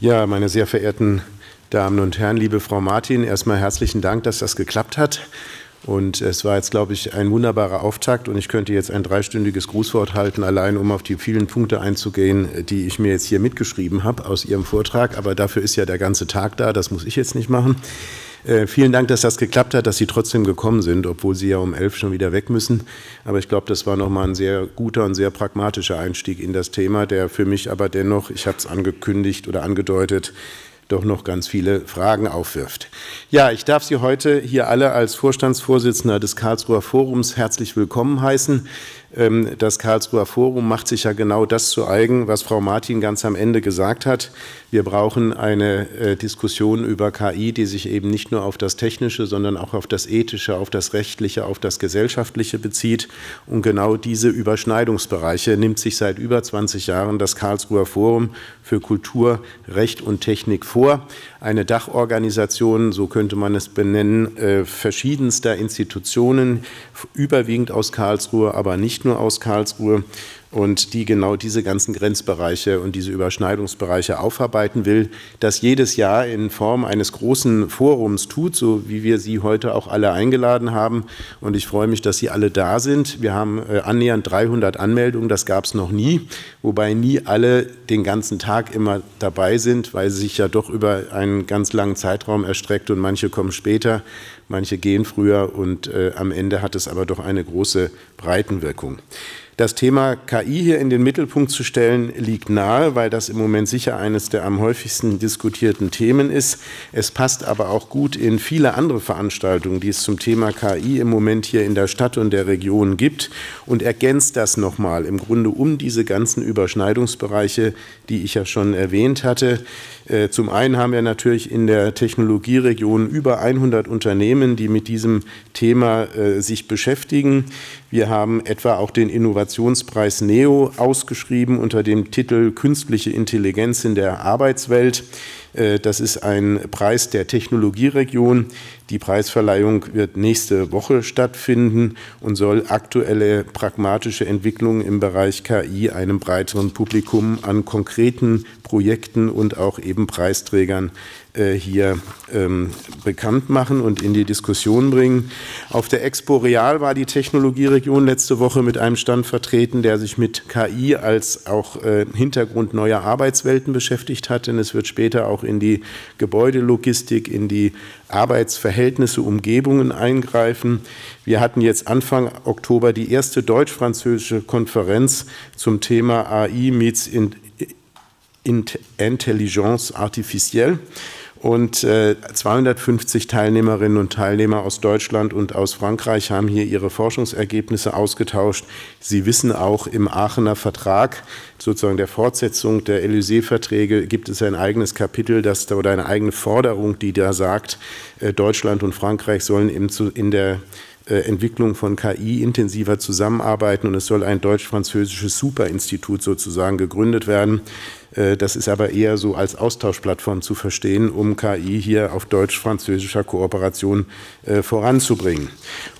Ja, meine sehr verehrten Damen und Herren, liebe Frau Martin, erstmal herzlichen Dank, dass das geklappt hat. Und es war jetzt, glaube ich, ein wunderbarer Auftakt und ich könnte jetzt ein dreistündiges Grußwort halten, allein um auf die vielen Punkte einzugehen, die ich mir jetzt hier mitgeschrieben habe aus Ihrem Vortrag. Aber dafür ist ja der ganze Tag da, das muss ich jetzt nicht machen. Äh, vielen Dank, dass das geklappt hat, dass Sie trotzdem gekommen sind, obwohl Sie ja um elf schon wieder weg müssen. Aber ich glaube, das war nochmal ein sehr guter und sehr pragmatischer Einstieg in das Thema, der für mich aber dennoch, ich habe es angekündigt oder angedeutet, doch noch ganz viele Fragen aufwirft. Ja, ich darf Sie heute hier alle als Vorstandsvorsitzender des Karlsruher Forums herzlich willkommen heißen. Ähm, das Karlsruher Forum macht sich ja genau das zu eigen, was Frau Martin ganz am Ende gesagt hat. Wir brauchen eine äh, Diskussion über KI, die sich eben nicht nur auf das Technische, sondern auch auf das Ethische, auf das Rechtliche, auf das Gesellschaftliche bezieht. Und genau diese Überschneidungsbereiche nimmt sich seit über 20 Jahren das Karlsruher Forum für Kultur, Recht und Technik vor. Eine Dachorganisation, so könnte man es benennen, äh, verschiedenster Institutionen, überwiegend aus Karlsruhe, aber nicht nicht nur aus Karlsruhe und die genau diese ganzen Grenzbereiche und diese Überschneidungsbereiche aufarbeiten will, das jedes Jahr in Form eines großen Forums tut, so wie wir Sie heute auch alle eingeladen haben. Und ich freue mich, dass Sie alle da sind. Wir haben äh, annähernd 300 Anmeldungen, das gab es noch nie, wobei nie alle den ganzen Tag immer dabei sind, weil sie sich ja doch über einen ganz langen Zeitraum erstreckt und manche kommen später, manche gehen früher und äh, am Ende hat es aber doch eine große Breitenwirkung. Das Thema KI hier in den Mittelpunkt zu stellen, liegt nahe, weil das im Moment sicher eines der am häufigsten diskutierten Themen ist. Es passt aber auch gut in viele andere Veranstaltungen, die es zum Thema KI im Moment hier in der Stadt und der Region gibt und ergänzt das nochmal im Grunde um diese ganzen Überschneidungsbereiche, die ich ja schon erwähnt hatte. Äh, zum einen haben wir natürlich in der Technologieregion über 100 Unternehmen, die mit diesem Thema äh, sich beschäftigen. Wir haben etwa auch den Innovationspreis NEO ausgeschrieben unter dem Titel Künstliche Intelligenz in der Arbeitswelt. Äh, das ist ein Preis der Technologieregion. Die Preisverleihung wird nächste Woche stattfinden und soll aktuelle pragmatische Entwicklungen im Bereich KI einem breiteren Publikum an konkreten Projekten und auch eben Preisträgern äh, hier ähm, bekannt machen und in die Diskussion bringen. Auf der Expo Real war die Technologieregion letzte Woche mit einem Stand vertreten, der sich mit KI als auch äh, Hintergrund neuer Arbeitswelten beschäftigt hat, denn es wird später auch in die Gebäudelogistik, in die Arbeitsverhältnisse, Umgebungen eingreifen. Wir hatten jetzt Anfang Oktober die erste deutsch-französische Konferenz zum Thema AI meets Intelligence artificielle und äh, 250 Teilnehmerinnen und Teilnehmer aus Deutschland und aus Frankreich haben hier ihre Forschungsergebnisse ausgetauscht. Sie wissen auch, im Aachener Vertrag, sozusagen der Fortsetzung der Élysée-Verträge, gibt es ein eigenes Kapitel das da, oder eine eigene Forderung, die da sagt, äh, Deutschland und Frankreich sollen im, in der äh, Entwicklung von KI intensiver zusammenarbeiten und es soll ein deutsch-französisches Superinstitut sozusagen gegründet werden. Äh, das ist aber eher so als Austauschplattform zu verstehen, um KI hier auf deutsch-französischer Kooperation äh, voranzubringen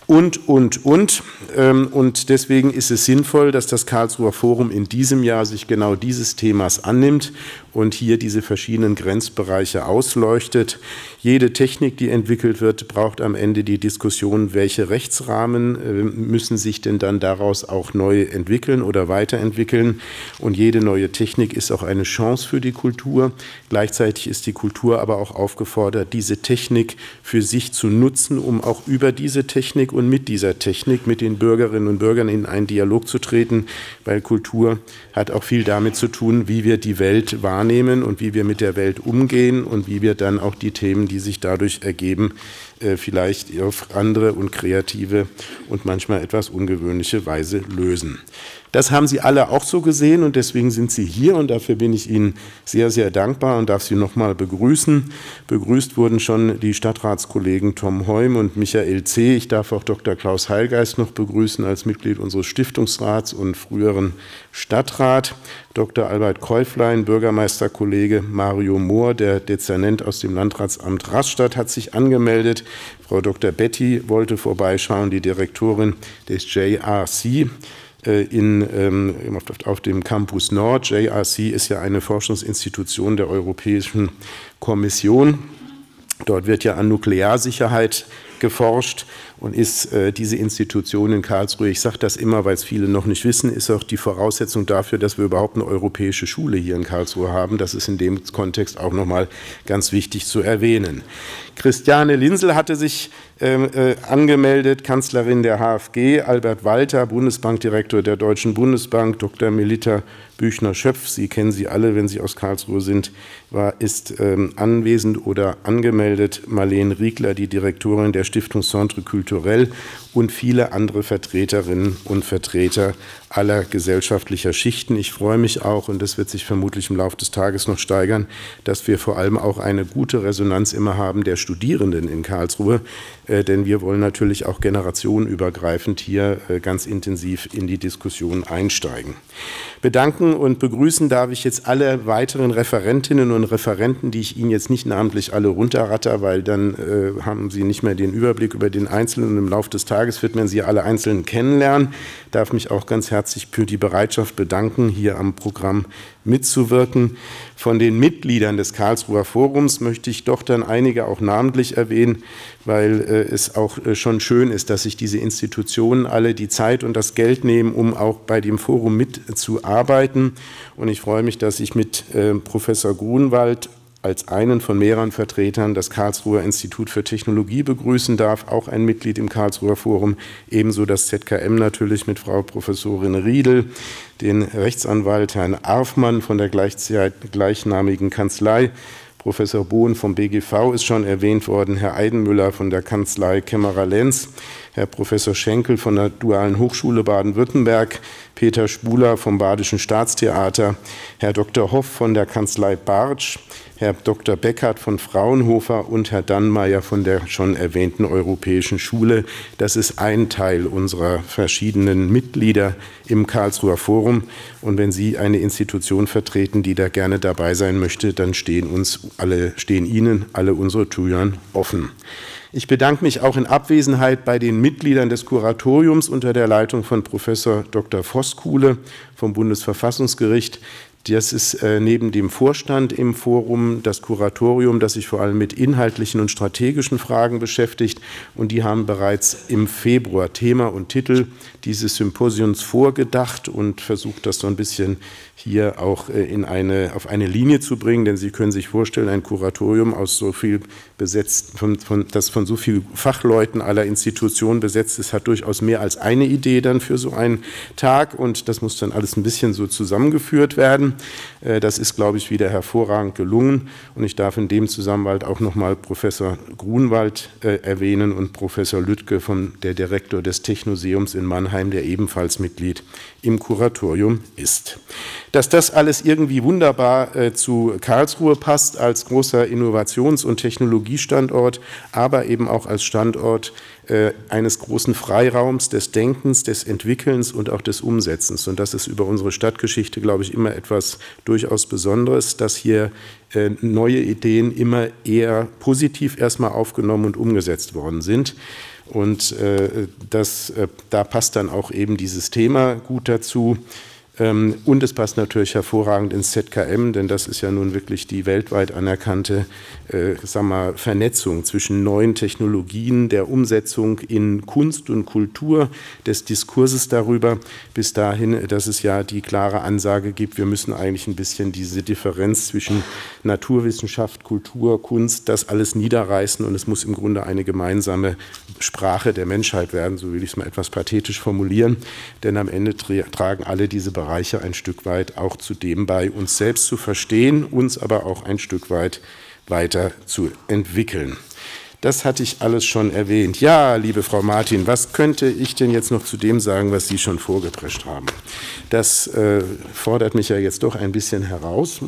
und, und, und. Ähm, und deswegen ist es sinnvoll, dass das Karlsruher Forum in diesem Jahr sich genau dieses Themas annimmt und hier diese verschiedenen Grenzbereiche ausleuchtet. Jede Technik, die entwickelt wird, braucht am Ende die Diskussion, welche Rechtsrahmen äh, müssen sich denn dann daraus auch neu entwickeln oder weiterentwickeln. Und jede neue Technik ist auch eine Chance für die Kultur. Gleichzeitig ist die Kultur aber auch aufgefordert, diese Technik für sich zu nutzen, um auch über diese Technik und mit dieser Technik, mit den Bürgerinnen und Bürgern in einen Dialog zu treten, weil Kultur hat auch viel damit zu tun, wie wir die Welt wahrnehmen und wie wir mit der Welt umgehen und wie wir dann auch die Themen, die sich dadurch ergeben, äh, vielleicht auf andere und kreative und manchmal etwas ungewöhnliche Weise lösen. Das haben Sie alle auch so gesehen und deswegen sind Sie hier und dafür bin ich Ihnen sehr, sehr dankbar und darf Sie nochmal begrüßen. Begrüßt wurden schon die Stadtratskollegen Tom Heum und Michael C. Ich darf auch Dr. Klaus Heilgeist noch begrüßen als Mitglied unseres Stiftungsrats und früheren Stadtrat. Dr. Albert Käuflein, Bürgermeisterkollege Mario Mohr, der Dezernent aus dem Landratsamt Rastatt, hat sich angemeldet. Frau Dr. Betty wollte vorbeischauen, die Direktorin des JRC. Äh, in, ähm, auf dem Campus Nord. JRC ist ja eine Forschungsinstitution der Europäischen Kommission. Dort wird ja an Nuklearsicherheit geforscht und ist äh, diese Institution in Karlsruhe, ich sage das immer, weil es viele noch nicht wissen, ist auch die Voraussetzung dafür, dass wir überhaupt eine europäische Schule hier in Karlsruhe haben. Das ist in dem Kontext auch nochmal ganz wichtig zu erwähnen. Christiane Linsel hatte sich ähm, äh, angemeldet, Kanzlerin der HFG, Albert Walter, Bundesbankdirektor der Deutschen Bundesbank, Dr. Melita Büchner-Schöpf, Sie kennen sie alle, wenn Sie aus Karlsruhe sind, war, ist ähm, anwesend oder angemeldet. Marlene Riegler, die Direktorin der Stiftung Centre Culturel und viele andere Vertreterinnen und Vertreter aller gesellschaftlicher Schichten. Ich freue mich auch, und das wird sich vermutlich im Laufe des Tages noch steigern, dass wir vor allem auch eine gute Resonanz immer haben der Studierenden in Karlsruhe, äh, denn wir wollen natürlich auch generationenübergreifend hier äh, ganz intensiv in die Diskussion einsteigen. Bedanken und begrüßen darf ich jetzt alle weiteren Referentinnen und Referenten, die ich Ihnen jetzt nicht namentlich alle runterratter, weil dann äh, haben Sie nicht mehr den Überblick über den Einzelnen im Laufe des Tages wird man Sie alle einzeln kennenlernen. Ich darf mich auch ganz herzlich für die Bereitschaft bedanken, hier am Programm mitzuwirken. Von den Mitgliedern des Karlsruher Forums möchte ich doch dann einige auch namentlich erwähnen, weil äh, es auch äh, schon schön ist, dass sich diese Institutionen alle die Zeit und das Geld nehmen, um auch bei dem Forum mitzuarbeiten. Und ich freue mich, dass ich mit äh, Professor Grunwald als einen von mehreren Vertretern das Karlsruher Institut für Technologie begrüßen darf, auch ein Mitglied im Karlsruher Forum, ebenso das ZKM natürlich mit Frau Professorin Riedel, den Rechtsanwalt Herrn Arfmann von der gleichnamigen Kanzlei, Professor Bohn vom BGV ist schon erwähnt worden, Herr Eidenmüller von der Kanzlei Kämmerer Lenz, Herr Professor Schenkel von der Dualen Hochschule Baden-Württemberg, Peter Spuler vom Badischen Staatstheater, Herr Dr. Hoff von der Kanzlei Bartsch, Herr Dr. Beckert von Fraunhofer und Herr Dannmeier von der schon erwähnten Europäischen Schule. Das ist ein Teil unserer verschiedenen Mitglieder im Karlsruher Forum. Und wenn Sie eine Institution vertreten, die da gerne dabei sein möchte, dann stehen uns alle, stehen Ihnen alle unsere Türen offen. Ich bedanke mich auch in Abwesenheit bei den Mitgliedern des Kuratoriums unter der Leitung von Professor Dr. Voskuhle vom Bundesverfassungsgericht, das ist äh, neben dem Vorstand im Forum das Kuratorium, das sich vor allem mit inhaltlichen und strategischen Fragen beschäftigt. Und die haben bereits im Februar Thema und Titel dieses Symposiums vorgedacht und versucht, das so ein bisschen hier auch äh, in eine, auf eine Linie zu bringen. Denn Sie können sich vorstellen, ein Kuratorium aus so viel besetzt, von, von, das von so vielen Fachleuten aller Institutionen besetzt ist, hat durchaus mehr als eine Idee dann für so einen Tag. Und das muss dann alles ein bisschen so zusammengeführt werden. Äh, das ist, glaube ich, wieder hervorragend gelungen. Und ich darf in dem Zusammenhang auch noch mal Professor Grunwald äh, erwähnen und Professor Lüttke, vom, der Direktor des Technoseums in Mannheim, der ebenfalls Mitglied im Kuratorium ist. Dass das alles irgendwie wunderbar äh, zu Karlsruhe passt als großer Innovations- und Technologiestandort, aber eben auch als Standort äh, eines großen Freiraums des Denkens, des Entwickelns und auch des Umsetzens. Und das ist über unsere Stadtgeschichte, glaube ich, immer etwas durchaus Besonderes, dass hier äh, neue Ideen immer eher positiv erstmal aufgenommen und umgesetzt worden sind. Und äh, das, da passt dann auch eben dieses Thema gut dazu. Ähm, und es passt natürlich hervorragend ins ZKM, denn das ist ja nun wirklich die weltweit anerkannte äh, sag mal, Vernetzung zwischen neuen Technologien, der Umsetzung in Kunst und Kultur, des Diskurses darüber, bis dahin, dass es ja die klare Ansage gibt, wir müssen eigentlich ein bisschen diese Differenz zwischen Naturwissenschaft, Kultur, Kunst, das alles niederreißen und es muss im Grunde eine gemeinsame Sprache der Menschheit werden, so will ich es mal etwas pathetisch formulieren, denn am Ende tragen alle diese Bereiche Bereiche ein Stück weit auch zu dem bei, uns selbst zu verstehen, uns aber auch ein Stück weit weiter zu entwickeln. Das hatte ich alles schon erwähnt. Ja, liebe Frau Martin, was könnte ich denn jetzt noch zu dem sagen, was Sie schon vorgeprescht haben? Das äh, fordert mich ja jetzt doch ein bisschen heraus.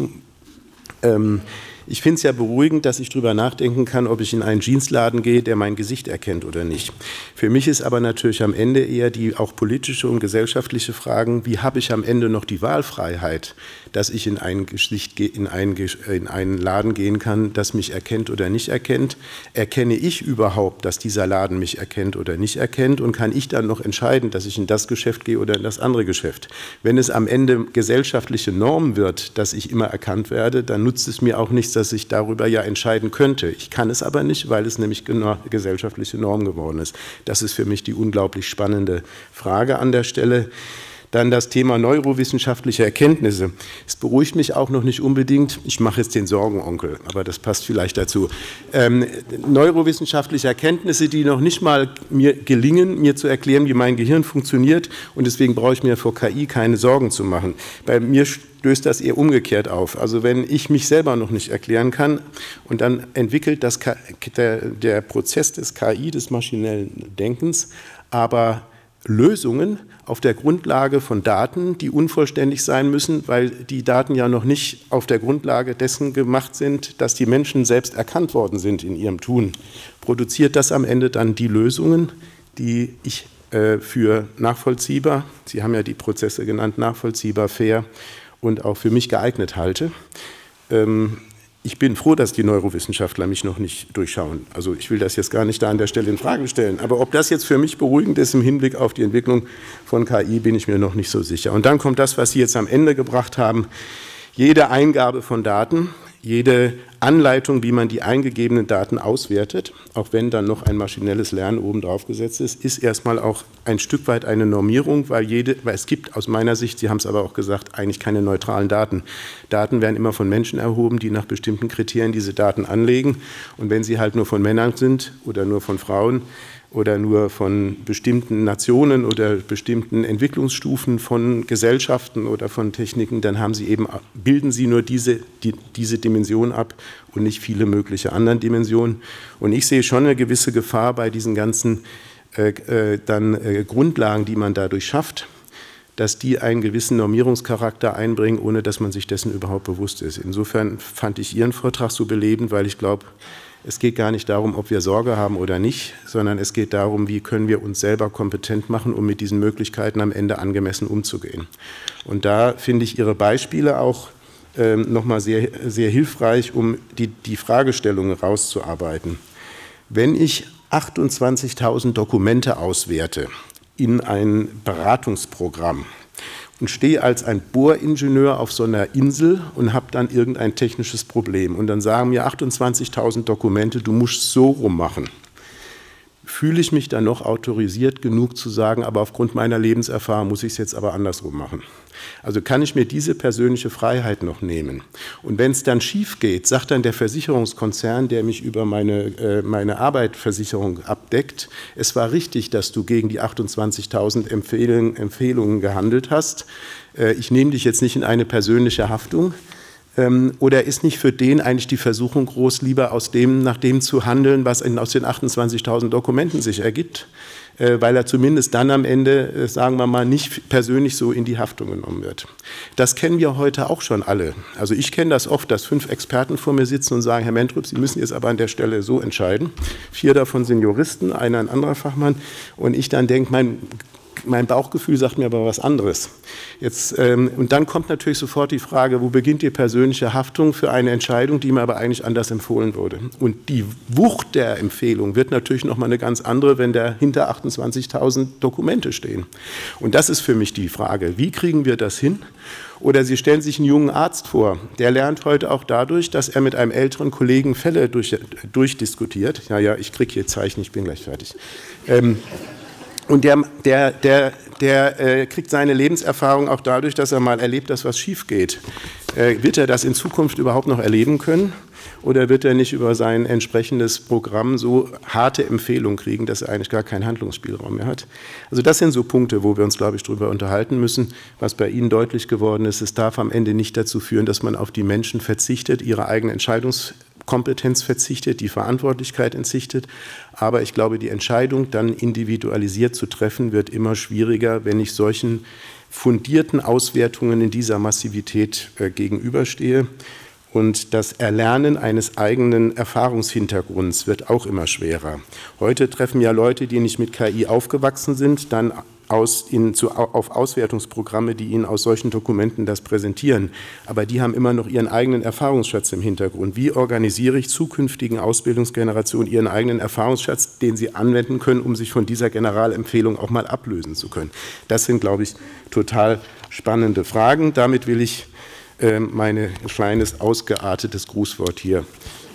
Ähm, Ich finde es ja beruhigend, dass ich darüber nachdenken kann, ob ich in einen Jeansladen gehe, der mein Gesicht erkennt oder nicht. Für mich ist aber natürlich am Ende eher die auch politische und gesellschaftliche Fragen, wie habe ich am Ende noch die Wahlfreiheit, dass ich in ein Gesicht, in einen, in einen Laden gehen kann, das mich erkennt oder nicht erkennt. Erkenne ich überhaupt, dass dieser Laden mich erkennt oder nicht erkennt und kann ich dann noch entscheiden, dass ich in das Geschäft gehe oder in das andere Geschäft? Wenn es am Ende gesellschaftliche Norm wird, dass ich immer erkannt werde, dann nutzt es mir auch nichts, dass ich darüber ja entscheiden könnte. Ich kann es aber nicht, weil es nämlich gesellschaftliche Norm geworden ist. Das ist für mich die unglaublich spannende Frage an der Stelle. Dann das Thema neurowissenschaftliche Erkenntnisse. Es beruhigt mich auch noch nicht unbedingt. Ich mache jetzt den Sorgenonkel, aber das passt vielleicht dazu. Ähm, neurowissenschaftliche Erkenntnisse, die noch nicht mal mir gelingen, mir zu erklären, wie mein Gehirn funktioniert. Und deswegen brauche ich mir vor KI keine Sorgen zu machen. Bei mir stößt das eher umgekehrt auf. Also wenn ich mich selber noch nicht erklären kann und dann entwickelt das, der, der Prozess des KI, des maschinellen Denkens, aber Lösungen auf der Grundlage von Daten, die unvollständig sein müssen, weil die Daten ja noch nicht auf der Grundlage dessen gemacht sind, dass die Menschen selbst erkannt worden sind in ihrem Tun. Produziert das am Ende dann die Lösungen, die ich äh, für nachvollziehbar, Sie haben ja die Prozesse genannt, nachvollziehbar, fair und auch für mich geeignet halte? Ähm, ich bin froh, dass die Neurowissenschaftler mich noch nicht durchschauen. Also ich will das jetzt gar nicht da an der Stelle in Frage stellen. Aber ob das jetzt für mich beruhigend ist im Hinblick auf die Entwicklung von KI, bin ich mir noch nicht so sicher. Und dann kommt das, was Sie jetzt am Ende gebracht haben. Jede Eingabe von Daten jede Anleitung, wie man die eingegebenen Daten auswertet, auch wenn dann noch ein maschinelles Lernen oben drauf gesetzt ist, ist erstmal auch ein Stück weit eine Normierung, weil, jede, weil es gibt aus meiner Sicht, Sie haben es aber auch gesagt, eigentlich keine neutralen Daten. Daten werden immer von Menschen erhoben, die nach bestimmten Kriterien diese Daten anlegen. Und wenn sie halt nur von Männern sind oder nur von Frauen, oder nur von bestimmten Nationen oder bestimmten Entwicklungsstufen von Gesellschaften oder von Techniken, dann haben sie eben, bilden sie nur diese, die, diese Dimension ab und nicht viele mögliche anderen Dimensionen. Und ich sehe schon eine gewisse Gefahr bei diesen ganzen äh, äh, dann äh, Grundlagen, die man dadurch schafft, dass die einen gewissen Normierungscharakter einbringen, ohne dass man sich dessen überhaupt bewusst ist. Insofern fand ich Ihren Vortrag so belebend, weil ich glaube, es geht gar nicht darum, ob wir Sorge haben oder nicht, sondern es geht darum, wie können wir uns selber kompetent machen, um mit diesen Möglichkeiten am Ende angemessen umzugehen. Und da finde ich Ihre Beispiele auch ähm, nochmal sehr, sehr hilfreich, um die, die Fragestellungen rauszuarbeiten. Wenn ich 28.000 Dokumente auswerte in ein Beratungsprogramm, und stehe als ein Bohringenieur auf so einer Insel und habe dann irgendein technisches Problem. Und dann sagen mir 28.000 Dokumente, du musst so rummachen fühle ich mich dann noch autorisiert genug zu sagen, aber aufgrund meiner Lebenserfahrung muss ich es jetzt aber andersrum machen. Also kann ich mir diese persönliche Freiheit noch nehmen. Und wenn es dann schief geht, sagt dann der Versicherungskonzern, der mich über meine, äh, meine Arbeitversicherung abdeckt, es war richtig, dass du gegen die 28.000 Empfehlungen, Empfehlungen gehandelt hast. Äh, ich nehme dich jetzt nicht in eine persönliche Haftung, oder ist nicht für den eigentlich die Versuchung groß, lieber aus dem, nach dem zu handeln, was in, aus den 28.000 Dokumenten sich ergibt, äh, weil er zumindest dann am Ende, äh, sagen wir mal, nicht persönlich so in die Haftung genommen wird. Das kennen wir heute auch schon alle. Also ich kenne das oft, dass fünf Experten vor mir sitzen und sagen, Herr Mentrup, Sie müssen jetzt aber an der Stelle so entscheiden. Vier davon sind Juristen, einer ein anderer Fachmann. Und ich dann denke, mein mein Bauchgefühl sagt mir aber was anderes. Jetzt, ähm, und dann kommt natürlich sofort die Frage, wo beginnt die persönliche Haftung für eine Entscheidung, die mir aber eigentlich anders empfohlen wurde. Und die Wucht der Empfehlung wird natürlich nochmal eine ganz andere, wenn da hinter 28.000 Dokumente stehen. Und das ist für mich die Frage, wie kriegen wir das hin? Oder Sie stellen sich einen jungen Arzt vor, der lernt heute auch dadurch, dass er mit einem älteren Kollegen Fälle durch, durchdiskutiert. Ja, ja, ich kriege hier Zeichen, ich bin gleich fertig. Ähm, und der, der, der, der äh, kriegt seine Lebenserfahrung auch dadurch, dass er mal erlebt, dass was schief geht. Äh, wird er das in Zukunft überhaupt noch erleben können? Oder wird er nicht über sein entsprechendes Programm so harte Empfehlungen kriegen, dass er eigentlich gar keinen Handlungsspielraum mehr hat? Also das sind so Punkte, wo wir uns, glaube ich, darüber unterhalten müssen. Was bei Ihnen deutlich geworden ist, es darf am Ende nicht dazu führen, dass man auf die Menschen verzichtet, ihre eigene Entscheidungs Kompetenz verzichtet, die Verantwortlichkeit entsichtet. Aber ich glaube, die Entscheidung dann individualisiert zu treffen, wird immer schwieriger, wenn ich solchen fundierten Auswertungen in dieser Massivität äh, gegenüberstehe. Und das Erlernen eines eigenen Erfahrungshintergrunds wird auch immer schwerer. Heute treffen ja Leute, die nicht mit KI aufgewachsen sind, dann aus, in, zu, auf Auswertungsprogramme, die Ihnen aus solchen Dokumenten das präsentieren. Aber die haben immer noch ihren eigenen Erfahrungsschatz im Hintergrund. Wie organisiere ich zukünftigen Ausbildungsgenerationen ihren eigenen Erfahrungsschatz, den sie anwenden können, um sich von dieser Generalempfehlung auch mal ablösen zu können? Das sind, glaube ich, total spannende Fragen. Damit will ich äh, mein kleines ausgeartetes Grußwort hier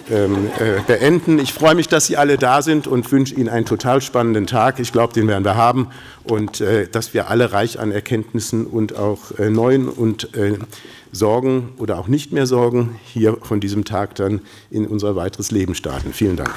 ähm, äh, beenden. Ich freue mich, dass Sie alle da sind und wünsche Ihnen einen total spannenden Tag. Ich glaube, den werden wir haben und äh, dass wir alle reich an Erkenntnissen und auch äh, neuen und Sorgen oder auch nicht mehr Sorgen hier von diesem Tag dann in unser weiteres Leben starten. Vielen Dank.